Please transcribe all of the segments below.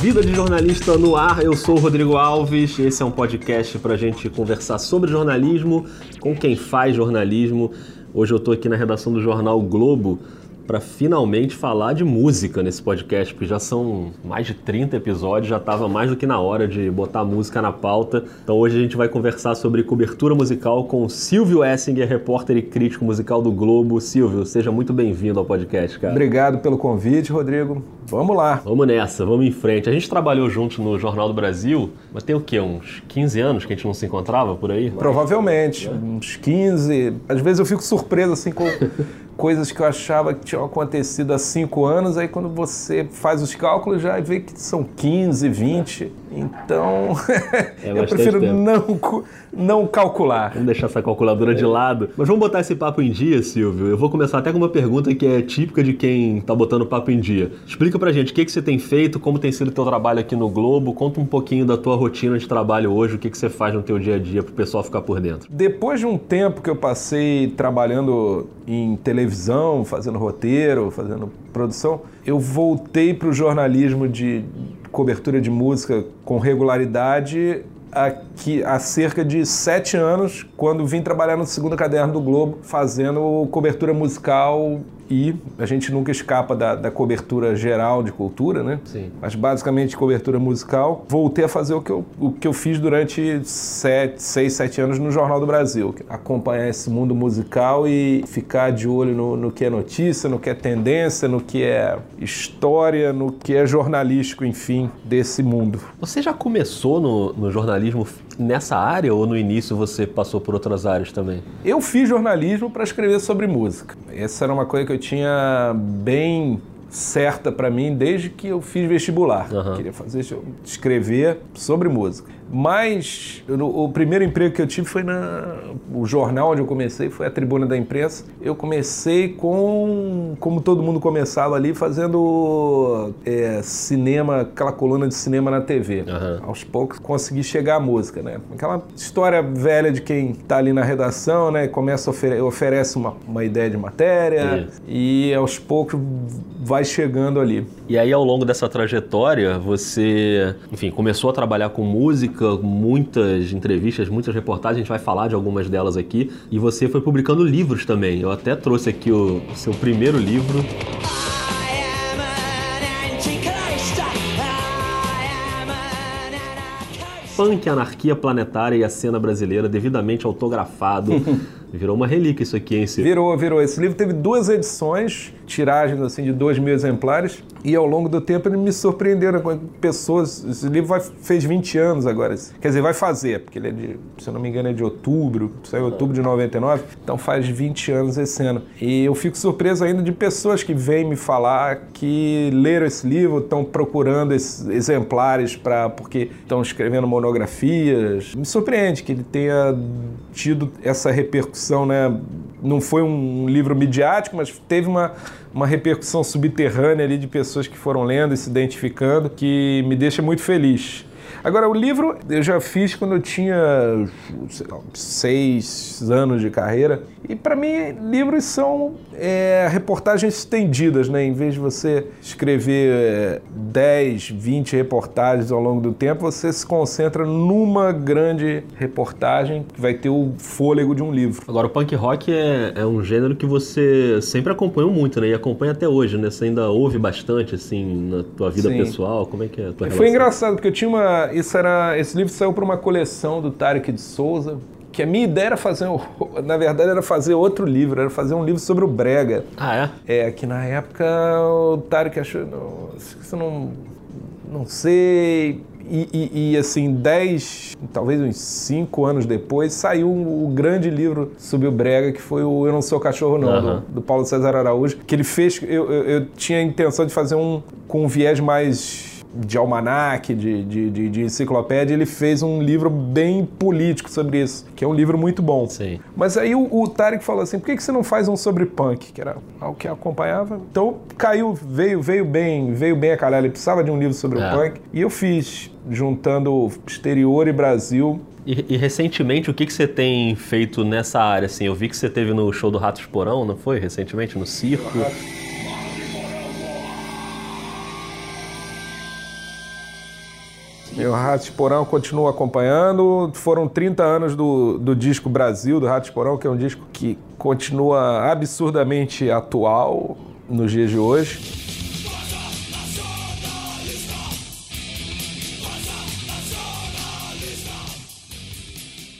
Vida de Jornalista no Ar, eu sou o Rodrigo Alves. Esse é um podcast para a gente conversar sobre jornalismo com quem faz jornalismo. Hoje eu estou aqui na redação do jornal Globo para finalmente falar de música nesse podcast, porque já são mais de 30 episódios, já estava mais do que na hora de botar música na pauta. Então hoje a gente vai conversar sobre cobertura musical com Silvio Essinger, repórter e crítico musical do Globo. Silvio, seja muito bem-vindo ao podcast, cara. Obrigado pelo convite, Rodrigo. Vamos lá. Vamos nessa, vamos em frente. A gente trabalhou junto no Jornal do Brasil, mas tem o quê? Uns 15 anos que a gente não se encontrava por aí? Provavelmente, uns 15. Às vezes eu fico surpreso assim com coisas que eu achava que tinham acontecido há cinco anos, aí quando você faz os cálculos já vê que são 15, 20. Então, é eu prefiro não, não calcular. Vamos deixar essa calculadora de lado. Mas vamos botar esse papo em dia, Silvio. Eu vou começar até com uma pergunta que é típica de quem está botando papo em dia. Explica pra gente o que, que você tem feito, como tem sido o teu trabalho aqui no Globo, conta um pouquinho da tua rotina de trabalho hoje, o que, que você faz no teu dia a dia para o pessoal ficar por dentro. Depois de um tempo que eu passei trabalhando em televisão, fazendo roteiro, fazendo produção, eu voltei para o jornalismo de cobertura de música com regularidade aqui há cerca de sete anos, quando vim trabalhar no segundo caderno do Globo, fazendo cobertura musical e a gente nunca escapa da, da, cobertura geral de cultura, né? Sim. Mas basicamente cobertura musical. Voltei a fazer o que eu, o que eu fiz durante sete, seis, sete anos no Jornal do Brasil. Acompanhar esse mundo musical e ficar de olho no, no que é notícia, no que é tendência, no que é história, no que é jornalístico, enfim, desse mundo. Você já começou no, no jornalismo nessa área ou no início você passou por outras áreas também? Eu fiz jornalismo para escrever sobre música. Essa era uma coisa que eu tinha bem certa para mim desde que eu fiz vestibular. Uhum. Queria fazer escrever sobre música. Mas o, primeiro emprego que eu tive foi na o jornal onde eu comecei, foi a Tribuna da Imprensa. Eu comecei com, como todo mundo começava ali, fazendo é, cinema, aquela coluna de cinema na TV. Uhum. Aos poucos consegui chegar à música, né? Aquela história velha de quem está ali na redação, né? Começa a ofere oferece uma, uma ideia de matéria Isso. e aos poucos vai chegando ali. E aí ao longo dessa trajetória, você, enfim, começou a trabalhar com música muitas entrevistas, muitas reportagens, a gente vai falar de algumas delas aqui. E você foi publicando livros também. Eu até trouxe aqui o seu primeiro livro. Punk, Anarquia Planetária e a Cena Brasileira, devidamente autografado. Virou uma relíquia isso aqui, hein? Virou, virou. Esse livro teve duas edições, tiragens assim de dois mil exemplares, e ao longo do tempo ele me surpreenderam com pessoas. Esse livro vai, fez 20 anos agora. Quer dizer, vai fazer, porque ele é de, se eu não me engano, é de outubro, saiu em outubro de 99, então faz 20 anos esse ano. E eu fico surpreso ainda de pessoas que vêm me falar que leram esse livro, estão procurando esses exemplares para porque estão escrevendo monografias. Me surpreende que ele tenha tido essa repercussão, né? Não foi um livro midiático, mas teve uma, uma repercussão subterrânea ali de pessoas que foram lendo e se identificando, que me deixa muito feliz. Agora, o livro eu já fiz quando eu tinha lá, seis anos de carreira. E para mim, livros são é, reportagens estendidas, né? Em vez de você escrever é, 10, 20 reportagens ao longo do tempo, você se concentra numa grande reportagem que vai ter o fôlego de um livro. Agora, o punk rock é, é um gênero que você sempre acompanhou muito, né? E acompanha até hoje, né? Você ainda ouve bastante, assim, na tua vida Sim. pessoal? Como é que é a tua Foi engraçado, porque eu tinha uma isso era, esse livro saiu para uma coleção do Tarek de Souza, que a minha ideia era fazer, na verdade, era fazer outro livro, era fazer um livro sobre o Brega. Ah, é? É, que na época o Tarek achou, não, isso não, não sei. E, e, e, assim, dez, talvez uns cinco anos depois, saiu o um, grande livro sobre o Brega, que foi o Eu Não Sou Cachorro Não, uhum. do, do, Paulo César Araújo, que ele fez, eu, eu, eu tinha a intenção de fazer um com um viés mais de almanac, de, de, de, de, enciclopédia, ele fez um livro bem político sobre isso, que é um livro muito bom. Sim. Mas aí o, o Tarek falou assim, por que, que você não faz um sobre punk? Que era algo que acompanhava. Então caiu, veio, veio bem, veio bem a calhar, ele precisava de um livro sobre é. o punk. E eu fiz, juntando exterior e Brasil, e, e, recentemente, o que, que você tem feito nessa área? Assim, eu vi que você teve no show do Ratos Porão, não foi? Recentemente, no circo. O Ratos Porão continuo acompanhando. Foram 30 anos do, do disco Brasil, do Ratos Porão, que é um disco que continua absurdamente atual nos dias de hoje.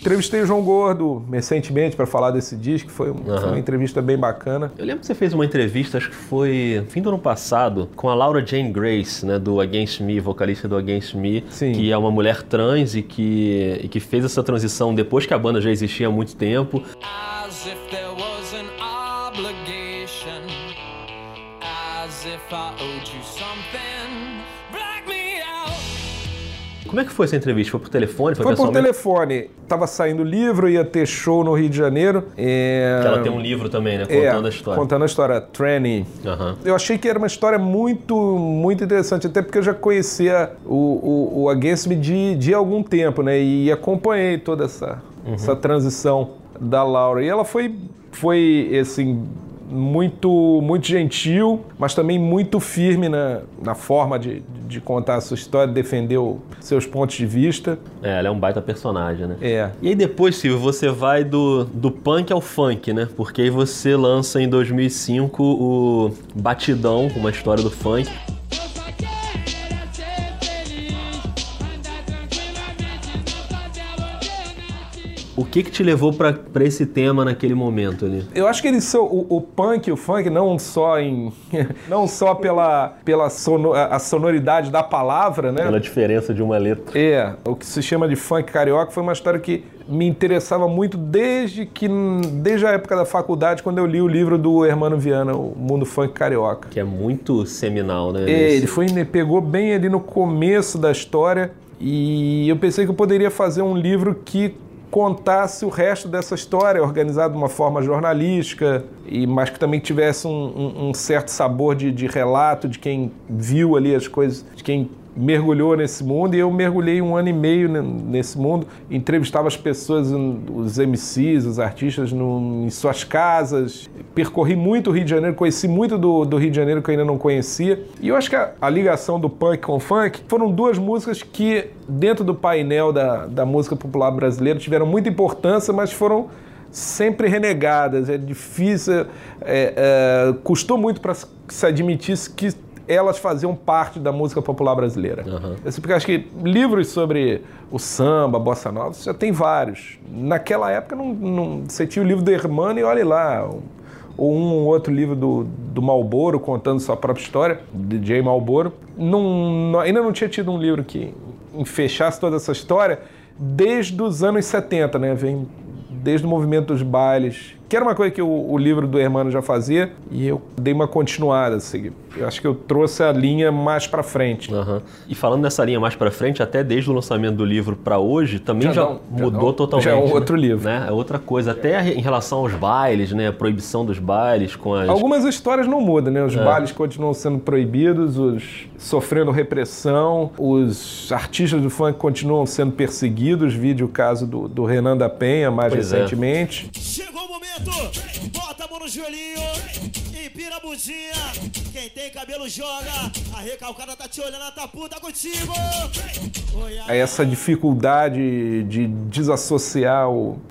Entrevistei o João Gordo recentemente para falar desse disco, foi, foi uma entrevista bem bacana. Eu lembro que você fez uma entrevista, acho que foi fim do ano passado, com a Laura Jane Grace, né, do Against Me, vocalista do Against Me, Sim. que é uma mulher trans e que, e que fez essa transição depois que a banda já existia há muito tempo. As if there was an obligation, as if I owed you Como é que foi essa entrevista? Foi por telefone? Foi, Foi por telefone. Tava saindo livro, ia ter show no Rio de Janeiro. É... Que ela tem um livro também, né, É, contando a história. Contando a história, Tranny. Aham. Eu achei que era uma história muito, muito interessante, até porque eu já conhecia o, o, o Against Me de, de algum tempo, né? E acompanhei toda essa, essa transição da Laura. E ela foi, foi assim, muito, muito gentil, mas também muito firme na, na forma de, de contar a sua história, defender o- seus pontos de vista. É, ela é um baita personagem, né? É. E aí depois, Silvio, você vai do, do punk ao funk, né? Porque aí você lança em 2005 o Batidão, uma história do funk. O que que te levou pra pra esse tema naquele momento ali? Eu acho que eles são o, o punk e o funk não só em não só pela pela sono- a sonoridade da palavra, né? Pela diferença de uma letra. É, o que se chama de funk carioca foi uma história que me interessava muito desde que desde a época da faculdade quando eu li o livro do Hermano Viana, O Mundo Funk Carioca. Que é muito seminal, né? É, ele foi ele pegou bem ali no começo da história e eu pensei que eu poderia fazer um livro que contasse o resto dessa história, organizado de uma forma jornalística, e mas que também tivesse um, um- um certo sabor de, de relato de quem viu ali as coisas, de quem mergulhou nesse mundo e eu mergulhei um ano e meio ne- nesse mundo, entrevistava as pessoas, os MCs, os artistas no- em suas casas, percorri muito o Rio de Janeiro, conheci muito do, do Rio de Janeiro que eu ainda não conhecia e eu acho que a, a ligação do punk com o funk foram duas músicas que dentro do painel da, da música popular brasileira tiveram muita importância, mas foram sempre renegadas. É difícil, é, é, custou muito para se admitisse que elas faziam parte da música popular brasileira. Assim, Porque acho que livros sobre o samba, bossa nova, você já tem vários. Naquela época, não, não- você tinha o livro do Hermano e olha lá, ou um ou outro livro do, do Malboro contando sua própria história, de Jay Malboro. Não, não- ainda não tinha tido um livro que fechasse toda essa história desde os anos 70, né? Vem desde o movimento dos bailes, que era uma coisa que o, o livro do Hermano já fazia, e eu dei uma continuada. Assim, eu acho que eu trouxe a linha mais para frente. Aham. E falando nessa linha mais pra frente, até desde o lançamento do livro pra hoje, também já, Já não, já mudou não. totalmente. Já é um né? outro livro. Né? É outra coisa. Até em relação aos bailes, né? A proibição dos bailes com as. Algumas histórias não mudam, né? Os É. bailes continuam sendo proibidos, os sofrendo repressão, os artistas do funk continuam sendo perseguidos, vídeo o caso do, do Renan da Penha mais Pois é. recentemente. Chegou o momento, bota a mão no joelhinho, empira a bundinha. Quem tem cabelo joga, a recalcada tá te olhando, tá puta contigo. Essa dificuldade de desassociar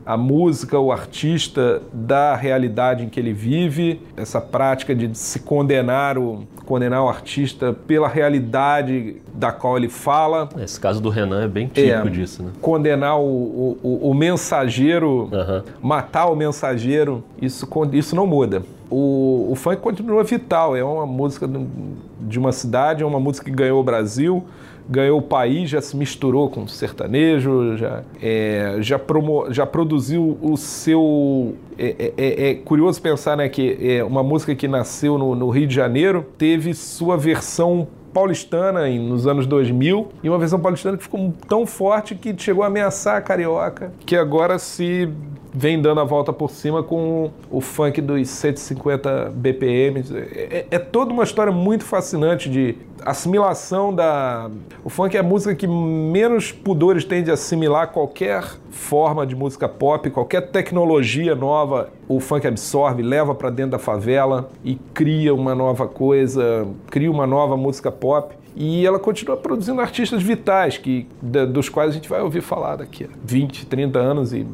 a música, o artista da realidade em que ele vive, essa prática de se condenar o, condenar o artista pela realidade da qual ele fala, Esse caso do Renan é bem típico É. disso, né? condenar o, o- o- mensageiro, Aham. matar o mensageiro, isso, isso não muda. O, o funk continua vital, é uma música de- uma cidade, é uma música que ganhou o Brasil, ganhou o país, já se misturou com o sertanejo, já, é, já, promo, já produziu o seu. É, é- é- é curioso pensar né, que é uma música que nasceu no, no Rio de Janeiro teve sua versão paulistana nos anos 2000 e uma versão paulistana que ficou tão forte que chegou a ameaçar a carioca, que agora se vem dando a volta por cima com o funk dos 150 BPM. É, é toda uma história muito fascinante de assimilação da. O funk é a música que menos pudores tem de assimilar qualquer forma de música pop, qualquer tecnologia nova, o funk absorve, leva para dentro da favela e cria uma nova coisa, cria uma nova música pop. E ela continua produzindo artistas vitais, que, dos quais a gente vai ouvir falar daqui a 20, 30 anos. E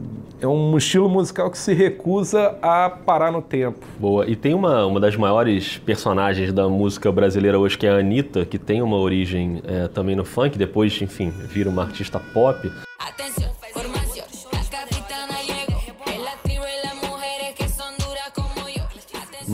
é um estilo musical que se recusa a parar no tempo. Boa. E tem uma, uma das maiores personagens da música brasileira hoje, que é a Anitta, que tem uma origem é, também no funk, depois, enfim, vira uma artista pop. Atención,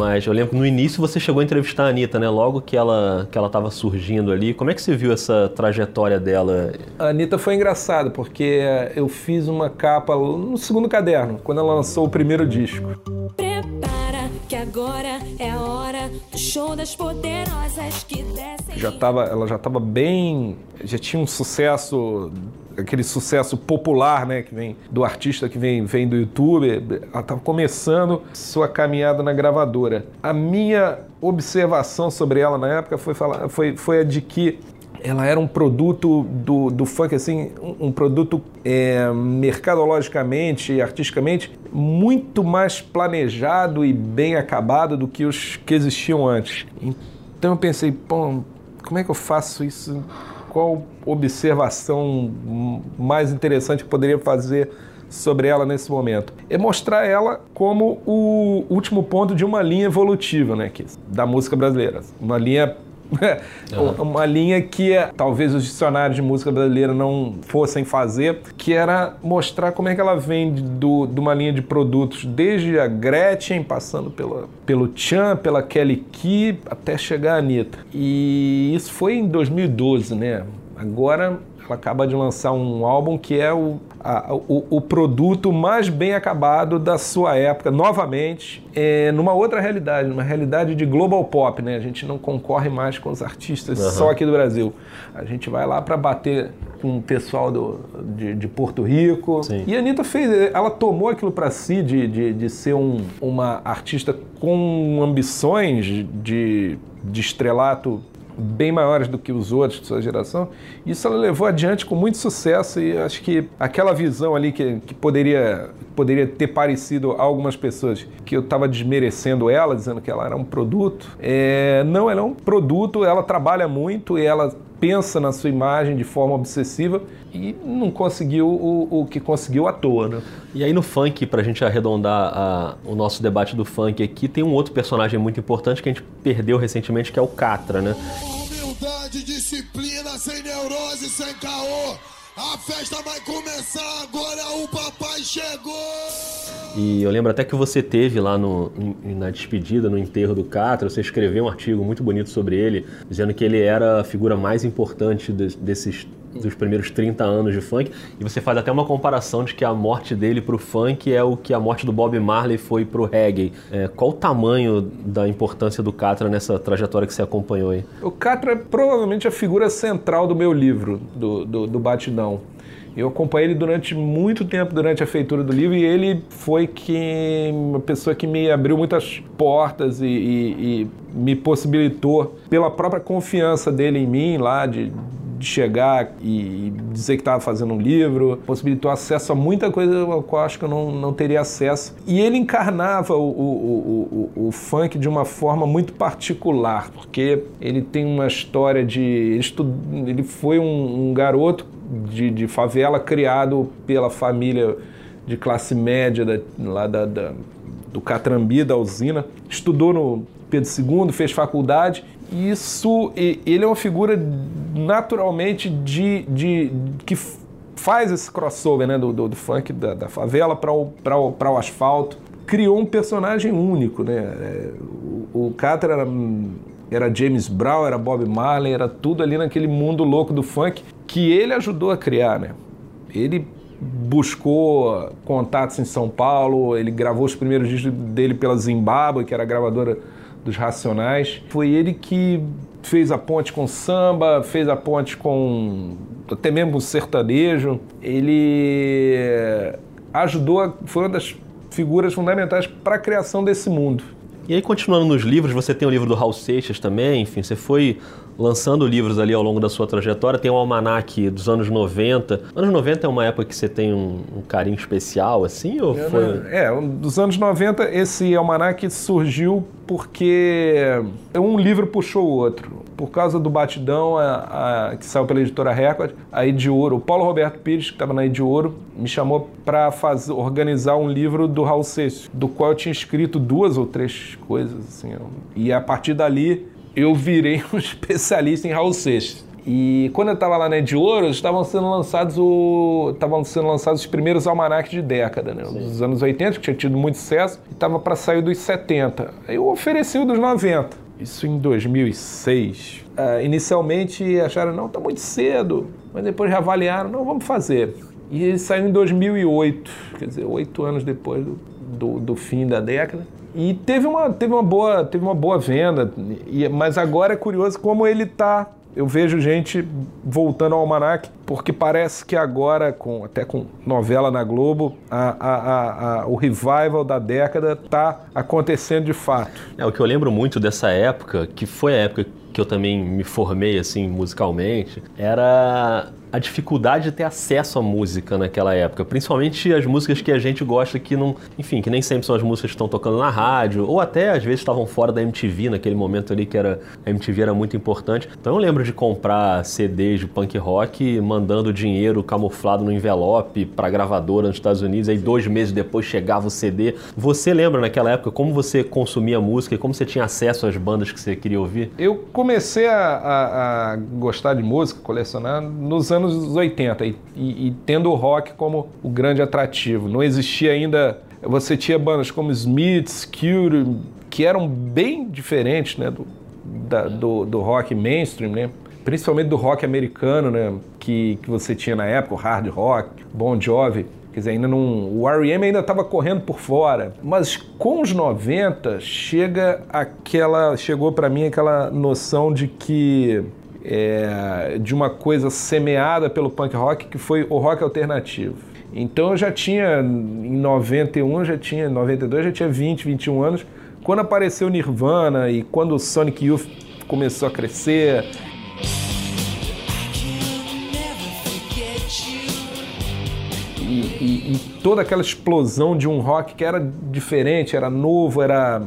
Mas eu lembro que no início você chegou a entrevistar a Anitta, né? Logo que ela que ela estava surgindo ali. Como é que você viu essa trajetória dela? A Anitta foi engraçada, porque eu fiz uma capa no segundo caderno, quando ela lançou o primeiro disco. Prepara que agora é a hora do show das poderosas que descem. Já tava, ela já estava bem. Já tinha um sucesso, aquele sucesso popular, né? Que vem do artista que vem, vem do YouTube. Ela estava começando sua caminhada na gravadora. A minha observação sobre ela na época foi, falar, foi, foi a de que ela era um produto do, do funk, assim, um, um produto é, mercadologicamente e artisticamente muito mais planejado e bem acabado do que os que existiam antes. Então eu pensei, pô, como é que eu faço isso? Qual observação mais interessante que poderia fazer sobre ela nesse momento? É mostrar ela como o último ponto de uma linha evolutiva, né, que, da música brasileira. Uma linha uma linha que é, talvez os dicionários de música brasileira não fossem fazer, que era mostrar como é que ela vem de, do, de uma linha de produtos desde a Gretchen, passando pela, pelo Chan, pela Kelly Key, até chegar a Anitta. E isso foi em 2012, né? Agora acaba de lançar um álbum que é o, a- o, o produto mais bem acabado da sua época, novamente, é, numa outra realidade, numa realidade de global pop, né? A gente não concorre mais com os artistas só aqui do Brasil. A gente vai lá para bater com o pessoal do, de, de Porto Rico. Sim. E a Anitta fez, ela tomou aquilo para si de, de, de ser um, uma artista com ambições de, de estrelato bem maiores do que os outros de sua geração. Isso ela levou adiante com muito sucesso e acho que aquela visão ali que, que poderia, poderia ter parecido a algumas pessoas que eu estava desmerecendo ela, dizendo que ela era um produto. É, não, ela é um produto, ela trabalha muito e ela pensa na sua imagem de forma obsessiva e não conseguiu o, o que conseguiu à toa, né? E aí no funk, pra gente arredondar a- o nosso debate do funk aqui, tem um outro personagem muito importante que a gente perdeu recentemente, que é o Catra, né? Humildade, disciplina, sem neurose, sem caô. A festa vai começar, agora o papai chegou! E eu lembro até que você teve lá no, na despedida, no enterro do Catra, você escreveu um artigo muito bonito sobre ele, dizendo que ele era a figura mais importante de- desses dos primeiros 30 anos de funk, e você faz até uma comparação de que a morte dele pro funk é o que a morte do Bob Marley foi pro reggae. É, qual o tamanho da importância do Catra nessa trajetória que você acompanhou aí? O Catra é provavelmente a figura central do meu livro, do, do, do Batidão. Eu acompanhei ele durante muito tempo, durante a feitura do livro, e ele foi que, uma pessoa que me abriu muitas portas e, e- e me possibilitou, pela própria confiança dele em mim, lá de, de chegar e dizer que estava fazendo um livro, possibilitou acesso a muita coisa ao qual acho que eu não, não teria acesso. E ele encarnava o, o, o, o, funk de uma forma muito particular, porque ele tem uma história de. Ele, estu- ele foi um, um garoto de, de favela criado pela família de classe média da, lá da, da- do Catrambi, da usina. Estudou no Pedro II, fez faculdade. Isso, ele é uma figura naturalmente de, de que faz esse crossover né, do, do, do funk da, da favela para o, o, o asfalto. Criou um personagem único. Né? É, O, o era, era James Brown, era Bob Marley, era tudo ali naquele mundo louco do funk que ele ajudou a criar. Né? Ele buscou contatos em São Paulo, ele gravou os primeiros discos dele pela Zimbábue, que era a gravadora dos Racionais. Foi ele que fez a ponte com samba, fez a ponte com até mesmo o sertanejo. Ele ajudou, a- foi uma das figuras fundamentais para a criação desse mundo. E aí, continuando nos livros, você tem o livro do Raul Seixas também, enfim, você foi lançando livros ali ao longo da sua trajetória. Tem o Almanac dos anos 90. Anos 90 é uma época que você tem um, um carinho especial, assim, ou foi... É, dos anos 90, esse almanac surgiu porque um livro puxou o outro. por causa do Batidão, a, a- que saiu pela editora Record, a Ed Ouro, o Paulo Roberto Pires, que estava na Ed Ouro, me chamou para organizar um livro do Raul Seixas, do qual eu tinha escrito duas ou três coisas. Assim, e a partir dali eu virei um especialista em Raul Seixas. E quando eu estava lá na Ed Ouro, estavam sendo lançados o estavam sendo lançados os primeiros almanacs de década, né? Dos anos 80, que tinha tido muito sucesso, e estava para sair dos 70. Aí eu ofereci o dos 90. Isso em 2006. Ah, inicialmente acharam, não, tá muito cedo, mas depois reavaliaram, não, vamos fazer. E ele saiu em 2008, quer dizer, oito anos depois do, do, do fim da década. E teve uma, teve uma, boa, teve uma boa venda, e, mas agora é curioso como ele tá. Eu vejo gente voltando ao Almanac, porque parece que agora, com, até com novela na Globo, a- a- a- o revival da década está acontecendo de fato. É, o que eu lembro muito dessa época, que foi a época que eu também me formei assim musicalmente, era a dificuldade de ter acesso à música naquela época, principalmente as músicas que a gente gosta que não, enfim, que nem sempre são as músicas que estão tocando na rádio, ou até às vezes estavam fora da MTV naquele momento ali que era a MTV era muito importante. Então eu lembro de comprar CDs de punk rock mandando dinheiro camuflado no envelope para gravadora nos Estados Unidos, aí dois meses depois chegava o CD. Você lembra naquela época como você consumia música e como você tinha acesso às bandas que você queria ouvir? Eu comecei a, a- a gostar de música, colecionar, nos anos 80 e, e- e tendo o rock como o grande atrativo. Não existia ainda. Você tinha bandas como Smiths, Cure, que eram bem diferentes né, do, da- do, do rock mainstream, né? principalmente do rock americano, né? que, que você tinha na época, o hard rock, Bon Jovi. Quer dizer, ainda não, o R.E.M. ainda estava correndo por fora. Mas com os 90 chega aquela, chegou para mim aquela noção de que é, de uma coisa semeada pelo punk rock que foi o rock alternativo. Então eu já tinha em 91, eu já tinha em 92, eu já tinha 20, 21 anos quando apareceu Nirvana e quando o Sonic Youth começou a crescer. E, e- e toda aquela explosão de um rock que era diferente, era novo, era,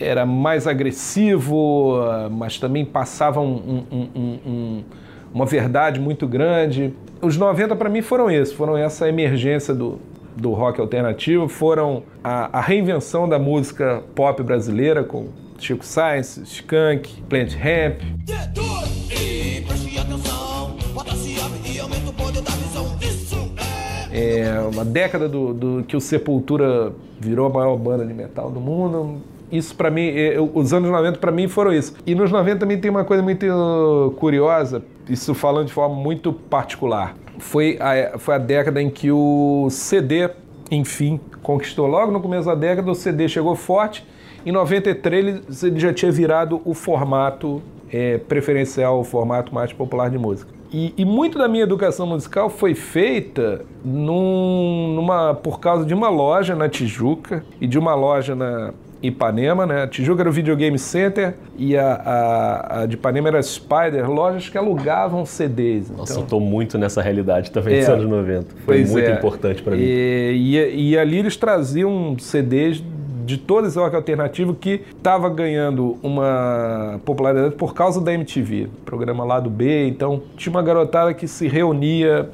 era mais agressivo, mas também passava um- um- um- um- um- uma verdade muito grande. Os 90 para mim foram isso, foram essa emergência do, do rock alternativo, foram a, a reinvenção da música pop brasileira com Chico Sainz, Skank, Plant Ramp. É uma década do, do- que o Sepultura virou a maior banda de metal do mundo. Isso pra mim, é, os anos 90 pra mim foram isso. E nos 90 também tem uma coisa muito curiosa, isso falando de forma muito particular. Foi a, foi a década em que o CD, enfim, conquistou. Logo no começo da década, o CD chegou forte. Em 93 ele- ele já tinha virado o formato é, preferencial, o formato mais popular de música. E, e muito da minha educação musical foi feita num- numa, por causa de uma loja na Tijuca e de uma loja na Ipanema, né? A Tijuca era o Videogame Center e a, a, a de Ipanema era a Spider, lojas que alugavam CDs. Nossa, Então- eu tô muito nessa realidade também dos É. anos 90. Foi muito é. importante pra mim. E, e- e ali eles traziam CDs de todo esse rock alternativo que estava ganhando uma popularidade por causa da MTV, programa lá do B. Então tinha uma garotada que se reunia,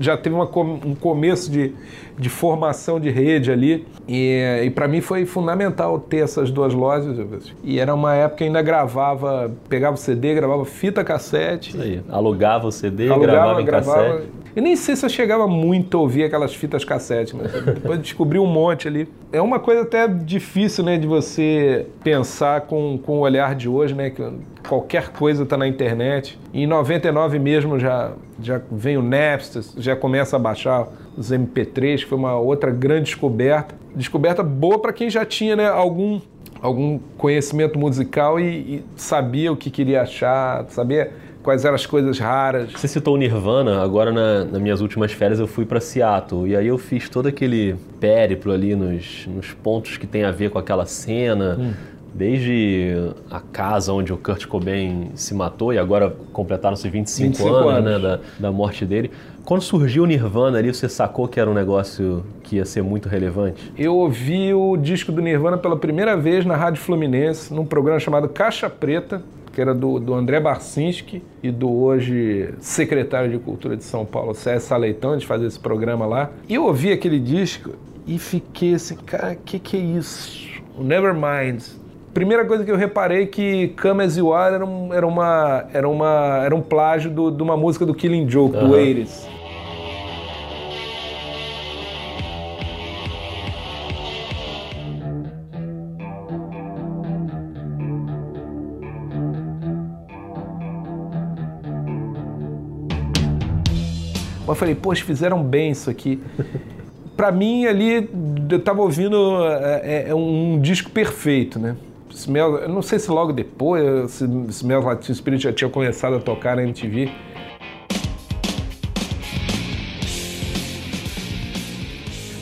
já teve uma um começo de, de formação de rede ali. E, e para mim foi fundamental ter essas duas lojas. E era uma época que ainda gravava, pegava o CD, gravava fita cassete. Isso aí. Alugava o CD, Alugava, gravava em gravava. cassete. Eu nem sei se eu chegava muito a ouvir aquelas fitas cassete, mas depois descobri um monte ali. É uma coisa até difícil, né, de você pensar com, com o olhar de hoje, né, que qualquer coisa está na internet. Em 99 mesmo já, já vem o Napster, já começa a baixar os MP3, que foi uma outra grande descoberta. Descoberta boa para quem já tinha, né, algum algum conhecimento musical e, e sabia o que queria achar, sabia quais eram as coisas raras. Você citou o Nirvana, agora na, nas minhas últimas férias eu fui pra Seattle e aí eu fiz todo aquele périplo ali nos, nos pontos que tem a ver com aquela cena, desde a casa onde o Kurt Cobain se matou e agora completaram-se 25, 25 anos, anos. Né, da, da morte dele. Quando surgiu o Nirvana ali, você sacou que era um negócio que ia ser muito relevante? Eu ouvi o disco do Nirvana pela primeira vez na Rádio Fluminense, num programa chamado Caixa Preta, que era do, do André Barcinski e do hoje secretário de Cultura de São Paulo, César Leitão, a gente fazia esse programa lá. E eu ouvi aquele disco e fiquei assim, cara, o que, que é isso? O Nevermind. Primeira coisa que eu reparei é que Come As You Are era, um, era, uma, era, uma, era um plágio do- de uma música do Killing Joke, do Aham. Falei, poxa, fizeram bem isso aqui. Pra mim, ali, eu tava ouvindo é, é um disco perfeito, né? Smell, eu não sei se logo depois, se Smell Like Teen Spirit já tinha começado a tocar na MTV.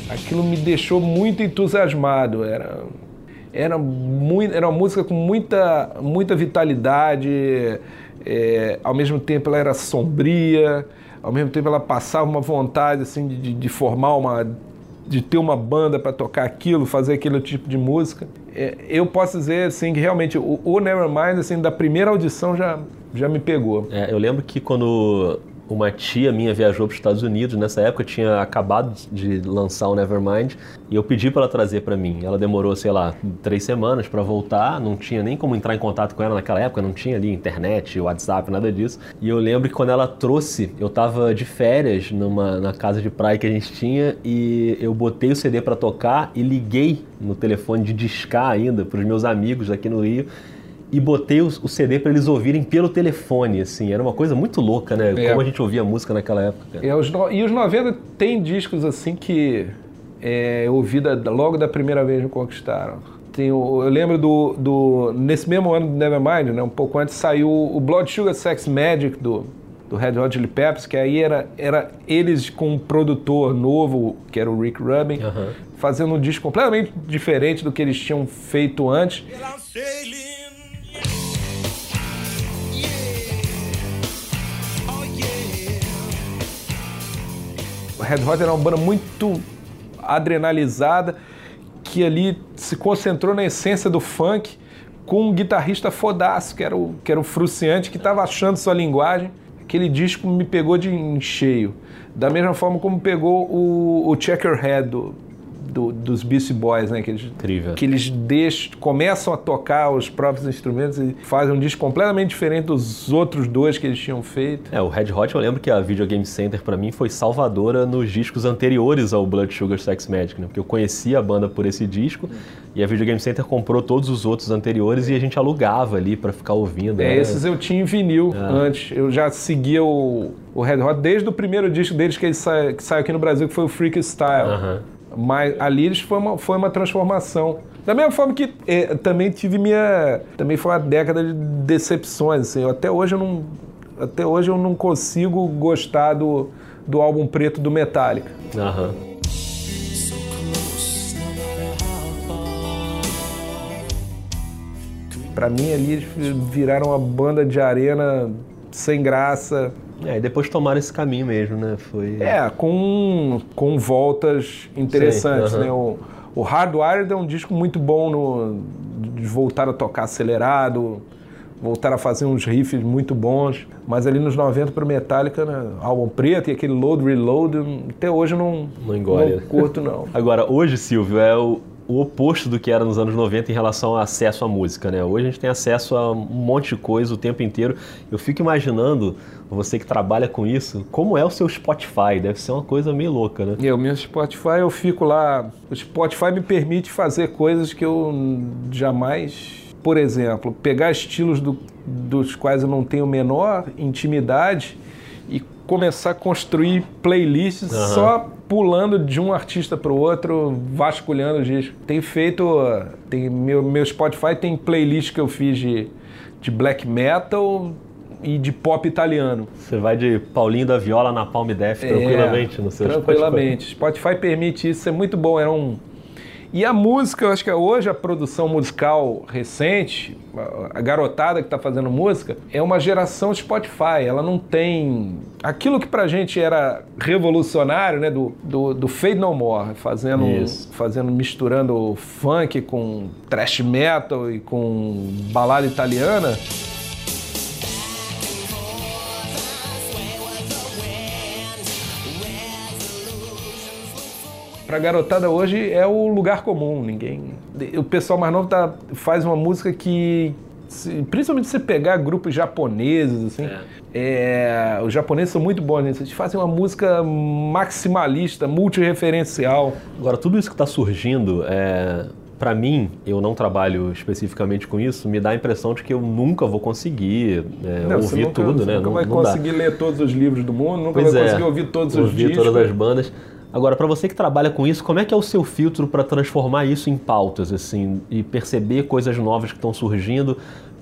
Aquilo me deixou muito entusiasmado. Era, era, muito, era uma música com muita, muita vitalidade, é, ao mesmo tempo ela era sombria, ao mesmo tempo ela passava uma vontade assim de, de formar uma de ter uma banda para tocar aquilo, fazer aquele tipo de música. É, eu posso dizer assim que realmente o, o Nevermind assim da primeira audição já já me pegou. É, eu lembro que quando uma tia minha viajou para os Estados Unidos, nessa época tinha acabado de lançar o Nevermind e eu pedi para ela trazer para mim. Ela demorou, sei lá, três semanas para voltar, não tinha nem como entrar em contato com ela naquela época, não tinha ali internet, WhatsApp, nada disso. E eu lembro que quando ela trouxe, eu tava de férias numa, na casa de praia que a gente tinha e eu botei o CD para tocar e liguei no telefone de discar ainda para os meus amigos aqui no Rio e botei o, o CD para eles ouvirem pelo telefone, assim. Era uma coisa muito louca, né? É. Como a gente ouvia música naquela época. cara. É, os no- e os 90 tem discos assim que é, eu ouvi da- logo da primeira vez me conquistaram. Tem o- eu lembro do, do. Nesse mesmo ano do Nevermind, né, um pouco antes, saiu o Blood Sugar Sex Magic do, do Red Hot Chili Peppers, que aí era, era eles com um produtor novo, que era o Rick Rubin, Aham. fazendo um disco completamente diferente do que eles tinham feito antes. Red Hot era uma banda muito adrenalizada, que ali se concentrou na essência do funk, com um guitarrista fodaço, que era o, que era o Fruciante, que estava achando sua linguagem. Aquele disco me pegou de em cheio. Da mesma forma como pegou o, o Checkerhead do, do- dos Beastie Boys, né? Que eles, Incrível. que eles deixam, começam a tocar os próprios instrumentos e fazem um disco completamente diferente dos outros dois que eles tinham feito. É, o Red Hot eu lembro que a Video Game Center pra mim foi salvadora nos discos anteriores ao Blood Sugar Sex Magic, né? Porque eu conhecia a banda por esse disco e a Video Game Center comprou todos os outros anteriores e a gente alugava ali pra ficar ouvindo. É, né? esses eu tinha em vinil antes. Eu já seguia o, o Red Hot desde o primeiro disco deles que, ele sa- que saiu aqui no Brasil, que foi o Freak Style. Aham. Mas ali eles foi uma, foi uma transformação. Da mesma forma que eh, também tive minha. Também foi uma década de decepções. Assim. Eu, até, hoje eu não, até hoje eu não consigo gostar do, do álbum preto do Metallica. Aham. Pra mim ali eles viraram uma banda de arena sem graça. É, e depois tomaram esse caminho mesmo, né? Foi. É, com, com voltas interessantes, Sim, aham. né? O, o Hardwired é um disco muito bom no, de voltar a tocar acelerado, voltar a fazer uns riffs muito bons, mas ali nos 90 pro Metallica, né? álbum preto e aquele Load Reload, até hoje não, Não engole. não curto não. Agora, hoje, Silvio, é o, o oposto do que era nos anos 90 em relação ao acesso à música, né? Hoje a gente tem acesso a um monte de coisa o tempo inteiro. Eu fico imaginando, você que trabalha com isso, como é o seu Spotify? Deve ser uma coisa meio louca, né? O meu Spotify, eu fico lá. O Spotify me permite fazer coisas que eu jamais. Por exemplo, pegar estilos do- dos quais eu não tenho menor intimidade começar a construir playlists Aham. só pulando de um artista para o outro, vasculhando os discos. Tem feito. Tem, meu, meu Spotify tem playlist que eu fiz de, de black metal e de pop italiano. Você vai de Paulinho da Viola na Palm Death tranquilamente no seu É, Tranquilamente. Spotify permite isso, é muito bom. Era um... E a música, eu acho que hoje a produção musical recente, a- garotada que está fazendo música, é uma geração Spotify. Ela não tem. Aquilo que pra gente era revolucionário, né? Do, do, do Fade No More, fazendo, Isso. fazendo, misturando funk com thrash metal e com balada italiana. Pra garotada hoje é o lugar comum, ninguém. O pessoal mais novo tá, faz uma música que. se- Principalmente se você pegar grupos japoneses, assim. é, os japoneses são muito bons nisso. Eles fazem uma música maximalista, multireferencial. Agora, tudo isso que está surgindo, é, para mim, eu não trabalho especificamente com isso, me dá a impressão de que eu nunca vou conseguir é, Não, ouvir nunca, tudo, né? Nunca Não, vai não dá. conseguir ler todos os livros do mundo, nunca Pois vai é, conseguir ouvir todos os ouvir discos. todas as bandas. Agora, para você que trabalha com isso, como é que é o seu filtro para transformar isso em pautas, assim, e perceber coisas novas que estão surgindo?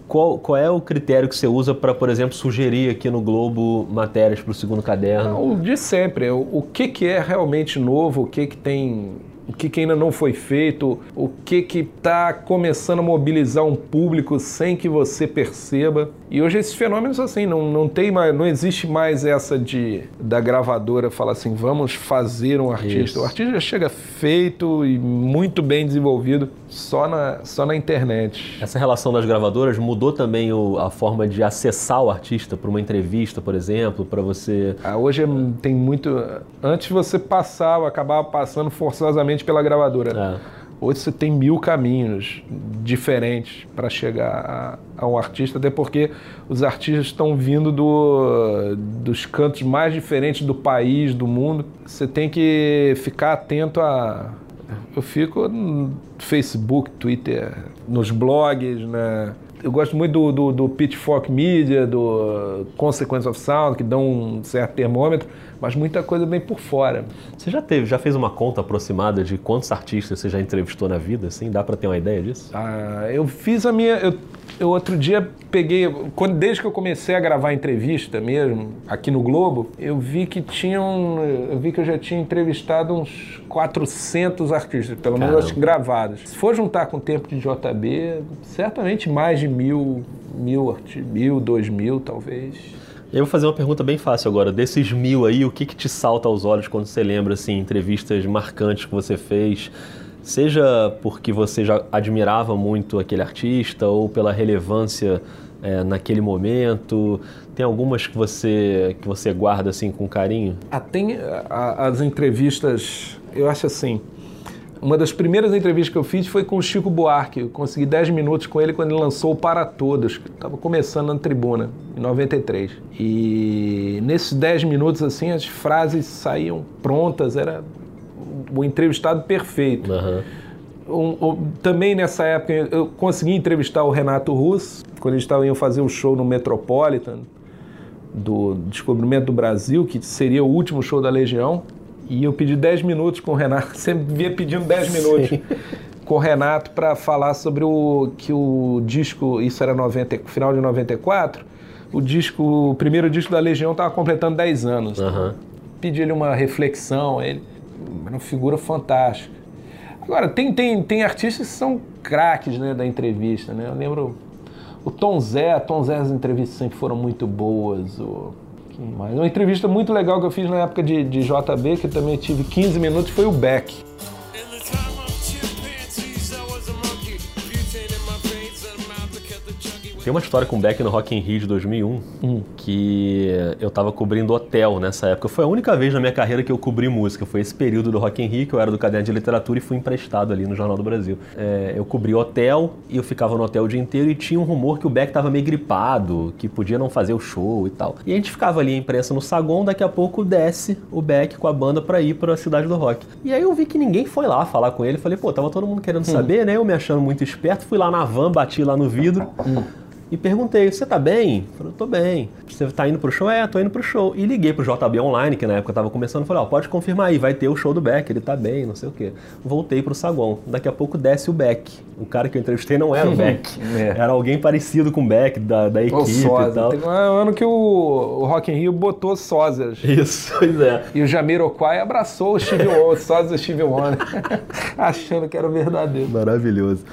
Qual, qual é o critério que você usa para, por exemplo, sugerir aqui no Globo matérias para o segundo caderno? O de sempre, o, o que, que é realmente novo, o que, que tem. O que, que ainda não foi feito, o que está começando a mobilizar um público sem que você perceba. E hoje esses fenômenos assim, não, não tem mais, não existe mais essa de da gravadora falar assim, vamos fazer um artista. Isso. O artista já chega feito e muito bem desenvolvido só na, só na internet. Essa relação das gravadoras mudou também o- a forma de acessar o artista para uma entrevista, por exemplo, para você. Ah, Hoje é- tem muito. Antes você passava, acabava passando forçosamente pela gravadora. É. Hoje você tem mil caminhos diferentes para chegar a, a um artista, até porque os artistas estão vindo do- dos cantos mais diferentes do país, do mundo. Você tem que ficar atento a. Eu fico no Facebook, Twitter, nos blogs, né? Eu gosto muito do, do, do Pitchfork Media, do Consequence of Sound, que dão um certo termômetro, mas muita coisa vem por fora. Você já teve, já fez uma conta aproximada de quantos artistas você já entrevistou na vida, assim? Dá para ter uma ideia disso? Ah, eu fiz a minha. Eu, eu outro dia peguei. Quando, desde que eu comecei a gravar entrevista mesmo, aqui no Globo, eu vi que tinham. Eu vi que eu já tinha entrevistado uns 400 artistas, pelo menos Caramba. gravados. Se for juntar com o tempo de JB, certamente mais de mil, mil, mil, dois mil, talvez. Eu vou fazer uma pergunta bem fácil agora. Desses mil aí, o que, que te salta aos olhos quando você lembra, assim, entrevistas marcantes que você fez? Seja porque você já admirava muito aquele artista ou pela relevância é, naquele momento. Tem algumas que você, que você guarda, assim, com carinho? Ah, tem a- as entrevistas, eu acho assim. Uma das primeiras entrevistas que eu fiz foi com o Chico Buarque. Eu consegui 10 minutos com ele quando ele lançou o Para Todos, que estava começando na tribuna, em 93. E nesses 10 minutos, assim, as frases saíam prontas, era o entrevistado perfeito. Aham. Um- um- também nessa época eu consegui entrevistar o Renato Russo, quando eles estavam indo fazer o show no Metropolitan do Descobrimento do Brasil, que seria o último show da Legião. E eu pedi 10 minutos com o Renato, sempre via pedindo 10 minutos com o Renato para falar sobre o que o disco, isso era 90, final de 94, o disco, o primeiro disco da Legião estava completando 10 anos. Aham. Pedi ele uma reflexão, ele era uma figura fantástica. Agora, tem, tem, tem artistas que são craques né, da entrevista, né? Eu lembro o Tom Zé, Tom Zé as entrevistas sempre foram muito boas. O, mais? Uma entrevista muito legal que eu fiz na época de, de JB, que também tive 15 minutos, foi o Beck. Tem uma história com o Beck no Rock in Rio de 2001 que eu tava cobrindo hotel nessa época. Foi a única vez na minha carreira que eu cobri música. Foi esse período do Rock in Rio que eu era do caderno de literatura e fui emprestado ali no Jornal do Brasil. É, eu cobri hotel e eu ficava no hotel o dia inteiro e tinha um rumor que o Beck tava meio gripado, que podia não fazer o show e tal. E a gente ficava ali, a imprensa no saguão, daqui a pouco desce o Beck com a banda pra ir pra cidade do rock. E aí eu vi que ninguém foi lá falar com ele. Falei, pô, tava todo mundo querendo saber, né? Eu me achando muito esperto, fui lá na van, bati lá no vidro. E perguntei, você tá bem? Falei, tô bem. Você tá indo pro show? É, tô indo pro show. E liguei pro JB Online, que na época tava começando, falei, ó, pode confirmar aí, vai ter o show do Beck, ele tá bem, não sei o quê. Voltei pro saguão. Daqui a pouco desce o Beck. O cara que eu entrevistei não era o Beck. É. Era alguém parecido com o Beck, da, da equipe e Sósia. tal. Teve um ano que o, o Rock in Rio botou sósias. Isso, pois é. E o Jamiroquai abraçou o Steve Wonder, do Steve Wonder, achando que era o verdadeiro. Maravilhoso.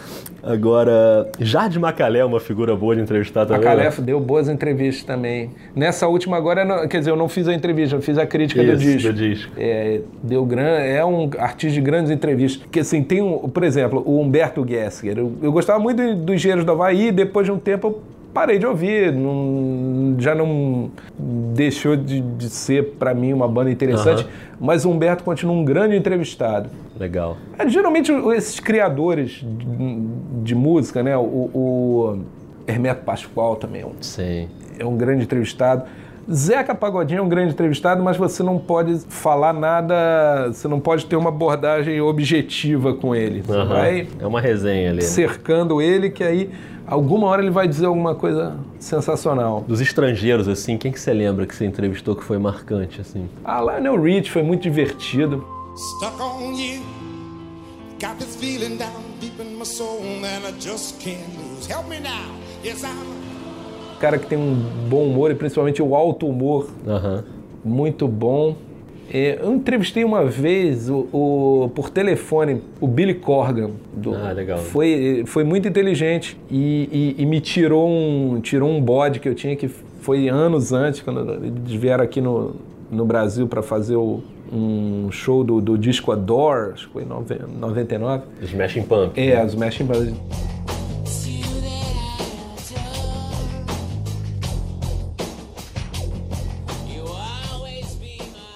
Agora, Jardim Macalé é uma figura boa de entrevistar A também. né? Calef deu boas entrevistas também. Nessa última agora, quer dizer, eu não fiz a entrevista, eu fiz a crítica do Isso, disco. do disco. É, deu gran, é um artista de grandes entrevistas. Que assim, tem um, por exemplo, o Humberto Gessinger. Eu, eu gostava muito do- dos Engenheiros do Havaí, depois de um tempo eu parei de ouvir. Não, já não deixou de, de ser para mim uma banda interessante, mas o Humberto continua um grande entrevistado. Legal. É, geralmente esses criadores de, de música, né? O, o Hermeto Pascoal também é um, Sim. é um grande entrevistado. Zeca Pagodinho é um grande entrevistado, mas você não pode falar nada, você não pode ter uma abordagem objetiva com ele. Você Aham. vai É uma resenha ali. né? cercando ele, que aí alguma hora ele vai dizer alguma coisa sensacional. Dos estrangeiros, assim, quem que você lembra que você entrevistou que foi marcante, assim? Ah, Lionel Rich foi muito divertido. Stuck on you. Got this feeling down deep in my soul that I just can't lose. Help me now. Cara que tem um bom humor e principalmente o alto humor Aham. muito bom. É, eu entrevistei uma vez o, o- por telefone o Billy Corgan. do- Ah, legal. Foi, foi muito inteligente e, e- e me tirou um, tirou um bode que eu tinha que foi anos antes, quando eles vieram aqui no, no Brasil para fazer o- um show do, do disco Adore, acho que foi em nove- 99. Smashing Pumpkins. É, as Smashing Pumpkins.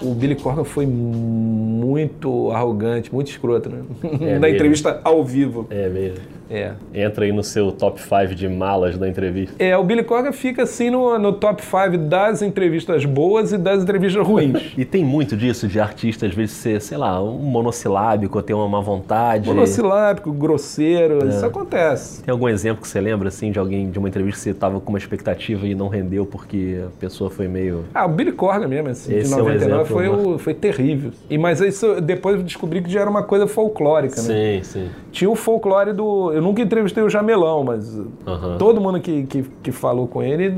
O Billy Corgan foi muito arrogante, muito escroto, né? É Na mesmo. entrevista ao vivo. É mesmo. É. Entra aí no seu top 5 de malas da entrevista. É, o Billy Corgan fica assim no, no top 5 das entrevistas boas e das entrevistas ruins. E tem muito disso de artista, às vezes, ser, sei lá, um monossilábico, ter uma má vontade. Monossilábico, grosseiro, É. isso acontece. Tem algum exemplo que você lembra, assim, de alguém, de uma entrevista que você tava com uma expectativa e não rendeu porque a pessoa foi meio... Ah, o Billy Corgan mesmo, assim, Esse de é um 99 exemplo, foi, o- foi terrível. E, mas isso depois eu descobri que já era uma coisa folclórica, né? Sim, sim. Tinha o folclore do. Eu nunca entrevistei o Jamelão, mas Aham. todo mundo que, que, que falou com ele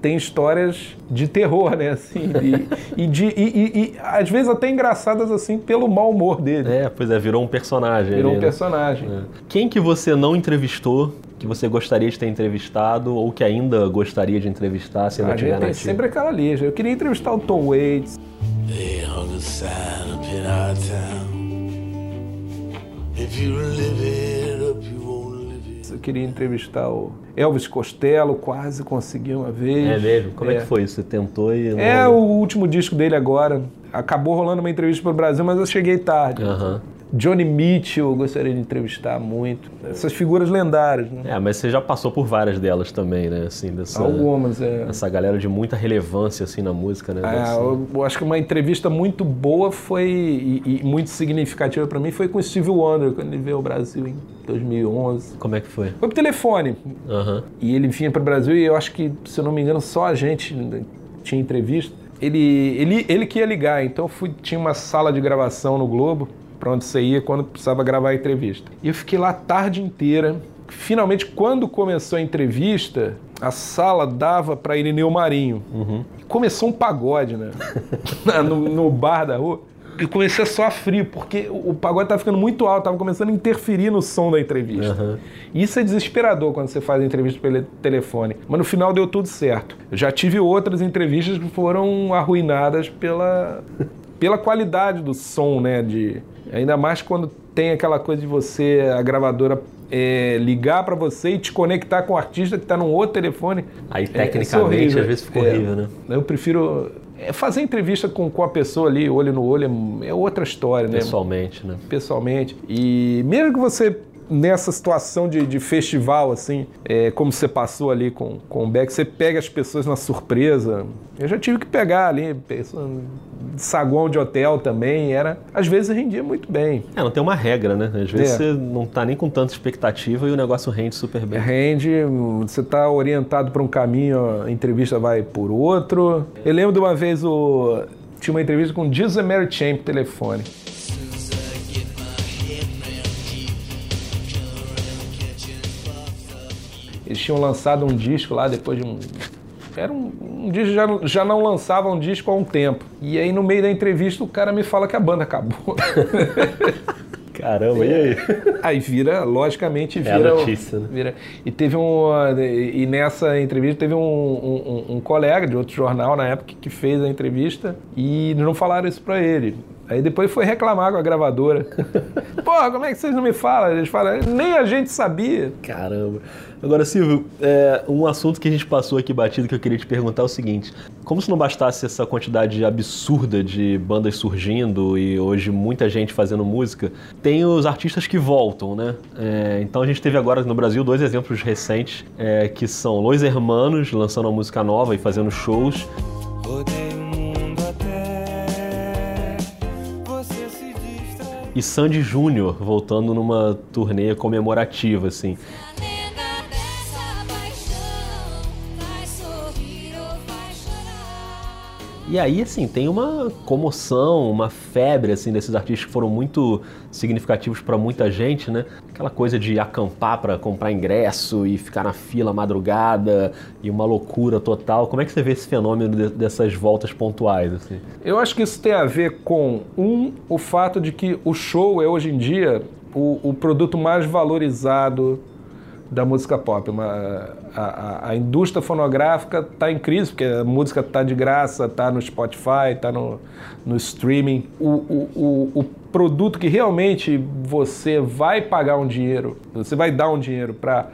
tem histórias de terror, né? Assim, e, e de, e, e- e, às vezes até engraçadas assim pelo mau humor dele. É, pois é, virou um personagem. Virou ali, um né? personagem. É. Quem que você não entrevistou, que você gostaria de ter entrevistado, ou que ainda gostaria de entrevistar, se A tiver gente tem nativo? sempre aquela lista. Eu queria entrevistar o Tom Waits. They hung a sign up in our town. If you live it up, you. Eu queria entrevistar o Elvis Costello, quase consegui uma vez. É mesmo? Como é. que foi isso? Você tentou e não... É o último disco dele agora. Acabou rolando uma entrevista para o Brasil, mas eu cheguei tarde. Aham. Johnny Mitchell, eu gostaria de entrevistar muito. Essas figuras lendárias, né? É, mas você já passou por várias delas também, né? Assim, dessa, Algumas, é. Essa galera de muita relevância, assim, na música, né? Ah, eu, eu acho que uma entrevista muito boa foi e, e muito significativa para mim foi com o Steve Wonder quando ele veio ao Brasil em 2011. Como é que foi? Foi por telefone Aham. e ele vinha para o Brasil e eu acho que, se eu não me engano, só a gente tinha entrevista. Ele, ele, ele que ia ligar, então eu fui, tinha uma sala de gravação no Globo para onde você ia quando precisava gravar a entrevista. E eu fiquei lá a tarde inteira. Finalmente, quando começou a entrevista, a sala dava para Irineu Marinho. E começou um pagode, né? No, no bar da rua. E comecei a soar frio, porque o pagode estava ficando muito alto, estava começando a interferir no som da entrevista. E Isso é desesperador quando você faz a entrevista pelo telefone. Mas no final deu tudo certo. Eu já tive outras entrevistas que foram arruinadas pela, pela qualidade do som, né? De, ainda mais quando tem aquela coisa de você, a gravadora, é, ligar para você e te conectar com o artista que está num outro telefone. Aí, É, tecnicamente, isso é às vezes fica É, horrível, né? Eu prefiro é, fazer entrevista com, com a pessoa ali, olho no olho, é, é outra história, né? Pessoalmente, né? pessoalmente. E mesmo que você nessa situação de, de festival, assim, é, como você passou ali com, com o Beck, você pega as pessoas na surpresa. Eu já tive que pegar ali, saguão de hotel também, era. Às vezes rendia muito bem. É, não tem uma regra, né? Às vezes É. você não tá nem com tanta expectativa e o negócio rende super bem. Rende, você está orientado para um caminho, a entrevista vai por outro. Eu lembro de uma vez o. Tinha uma entrevista com Jesus and Mary Chain por telefone. Eles tinham lançado um disco lá depois de um. Era um, um disco, já, já não lançava um disco há um tempo. E aí, no meio da entrevista, o cara me fala que a banda acabou. Caramba, e aí? Aí vira, logicamente, É vira. o- notícia, né? vira- E teve um. E nessa entrevista teve um, um- um- um colega de outro jornal na época que fez a entrevista e não falaram isso pra ele. Aí depois foi reclamar com a gravadora. Porra, como é que vocês não me falam? Eles falam, nem a gente sabia. Caramba. Agora, Silvio, é, um assunto que a gente passou aqui batido que eu queria te perguntar é o seguinte: como se não bastasse essa quantidade absurda de bandas surgindo e hoje muita gente fazendo música, tem os artistas que voltam, né? É, então a gente teve agora no Brasil dois exemplos recentes, é, que são Los Hermanos lançando uma música nova e fazendo shows, e Sandy Júnior voltando numa turnê comemorativa, assim. E aí, assim, tem uma comoção, uma febre, assim, desses artistas que foram muito significativos para muita gente, né? Aquela coisa de acampar para comprar ingresso e ficar na fila madrugada e uma loucura total. Como é que você vê esse fenômeno de- dessas voltas pontuais, assim? Eu acho que isso tem a ver com, um, o fato de que o show é hoje em dia o, o produto mais valorizado da música pop. Uma, a, a- a indústria fonográfica está em crise, porque a música está de graça, está no Spotify, está no, no streaming. O, o, o, o produto que realmente você vai pagar um dinheiro, você vai dar um dinheiro para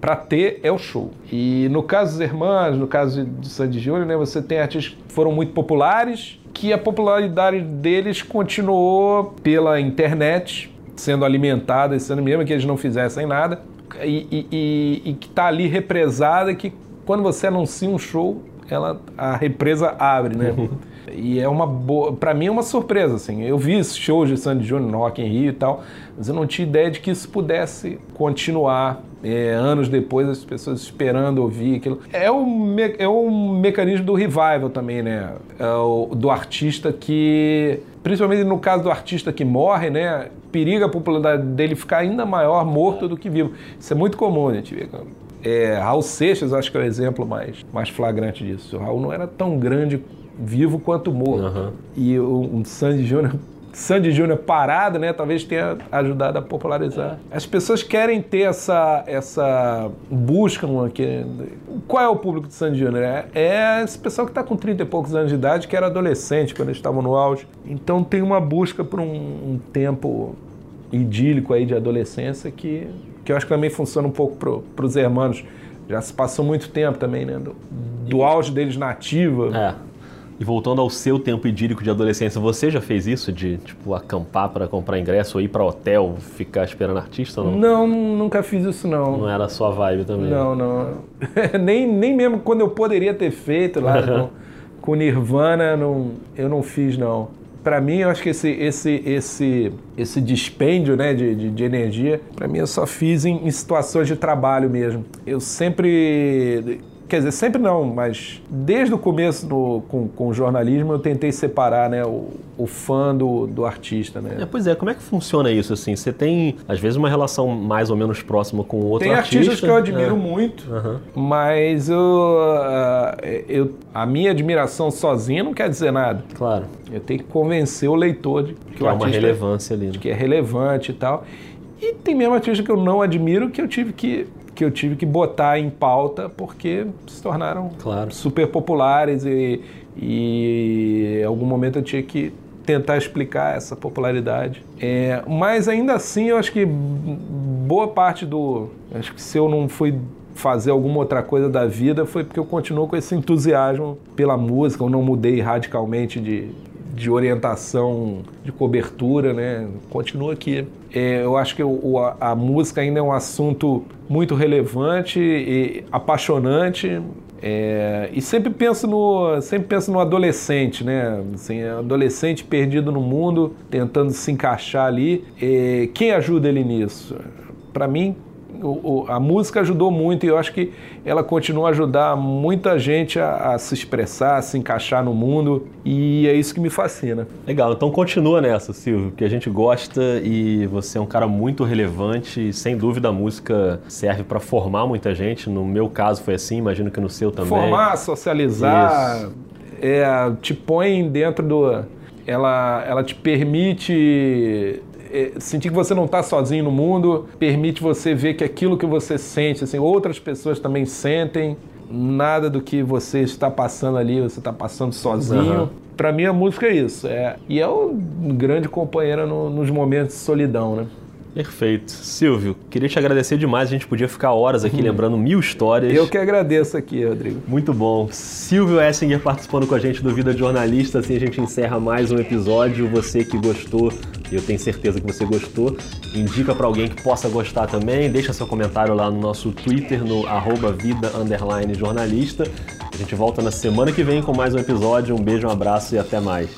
para ter é o show. E no caso dos Hermanos, no caso de Sandy Júnior, né, você tem artistas que foram muito populares, que a popularidade deles continuou pela internet, sendo alimentada, sendo mesmo que eles não fizessem nada, e, e- e- que está ali represada, que quando você anuncia um show, ela, a represa abre, né? E é uma boa. Pra mim é uma surpresa, assim. Eu vi shows de Sandy Júnior no Rock in Rio e tal, mas eu não tinha ideia de que isso pudesse continuar é, anos depois, as pessoas esperando ouvir aquilo. É um, é um mecanismo do revival também, né? É o- do artista que. Principalmente no caso do artista que morre, né? Periga a popularidade dele ficar ainda maior morto do que vivo. Isso é muito comum, a gente. É, Raul Seixas, acho que é o exemplo mais, mais flagrante disso. O Raul não era tão grande vivo quanto morto. Aham. E o, um Sandy Júnior. Sandy Júnior parado, né? Talvez tenha ajudado a popularizar. As pessoas querem ter essa, essa busca. Que, qual é o público de Sandy Júnior? É, é esse pessoal que está com 30 e poucos anos de idade, que era adolescente quando eles estavam no auge. Então tem uma busca por um, um tempo idílico aí de adolescência que, que eu acho que também funciona um pouco para os hermanos. Já se passou muito tempo também, né? Do, do auge deles na ativa. É. E voltando ao seu tempo idílico de adolescência, você já fez isso de, tipo, acampar para comprar ingresso ou ir para hotel, ficar esperando artista não? Não, nunca fiz isso não. Não era a sua vibe também? Não, não. nem, nem mesmo quando eu poderia ter feito lá com, com Nirvana, não, eu não fiz não. Pra mim, eu acho que esse, esse, esse, esse dispêndio né, de, de, de energia, pra mim eu só fiz em, em situações de trabalho mesmo. Eu sempre Quer dizer, sempre não, mas desde o começo do, com, com o jornalismo eu tentei separar né, o, o fã do, do artista. Né? É, pois é, como é que funciona isso assim? Você tem, às vezes, uma relação mais ou menos próxima com outro Tem artista? artistas que eu admiro É. muito, Aham. mas eu, ah, eu, a minha admiração sozinha não quer dizer nada. Claro. Eu tenho que convencer o leitor de que, Que o é uma artista relevância ali. né? que é relevante e tal. E tem mesmo artista que eu não admiro que eu tive que que eu tive que botar em pauta porque se tornaram Claro. super populares e, e em algum momento eu tinha que tentar explicar essa popularidade. É, mas ainda assim eu acho que boa parte do. Acho que se eu não fui fazer alguma outra coisa da vida foi porque eu continuo com esse entusiasmo pela música, eu não mudei radicalmente de, de orientação de cobertura, né? Continuo aqui. É, eu acho que o, a, a música ainda é um assunto muito relevante e apaixonante. É, e sempre penso no sempre penso no adolescente, né? Assim, adolescente perdido no mundo, tentando se encaixar ali. É, quem ajuda ele nisso? Para mim, o- o- a música ajudou muito e eu acho que ela continua a ajudar muita gente a, a se expressar, a se encaixar no mundo e é isso que me fascina. Legal, então continua nessa, Silvio, que a gente gosta e você é um cara muito relevante e sem dúvida a música serve para formar muita gente. No meu caso foi assim, imagino que no seu também. Formar, socializar, é, te põe dentro do. Ela, ela te permite é, sentir que você não está sozinho no mundo, permite você ver que aquilo que você sente, assim, outras pessoas também sentem. Nada do que você está passando ali, você está passando sozinho. Aham. Pra mim a música é isso. É, e é um grande companheiro no- nos momentos de solidão, né? Perfeito. Silvio, queria te agradecer demais. A gente podia ficar horas aqui lembrando mil histórias. Eu que agradeço aqui, Rodrigo. Muito bom. Silvio Essinger participando com a gente do Vida de Jornalista. Assim a gente encerra mais um episódio. Você que gostou, eu tenho certeza que você gostou, indica pra alguém que possa gostar também. Deixa seu comentário lá no nosso Twitter, no arroba vida underline jornalista. A gente volta na semana que vem com mais um episódio. Um beijo, um abraço e até mais.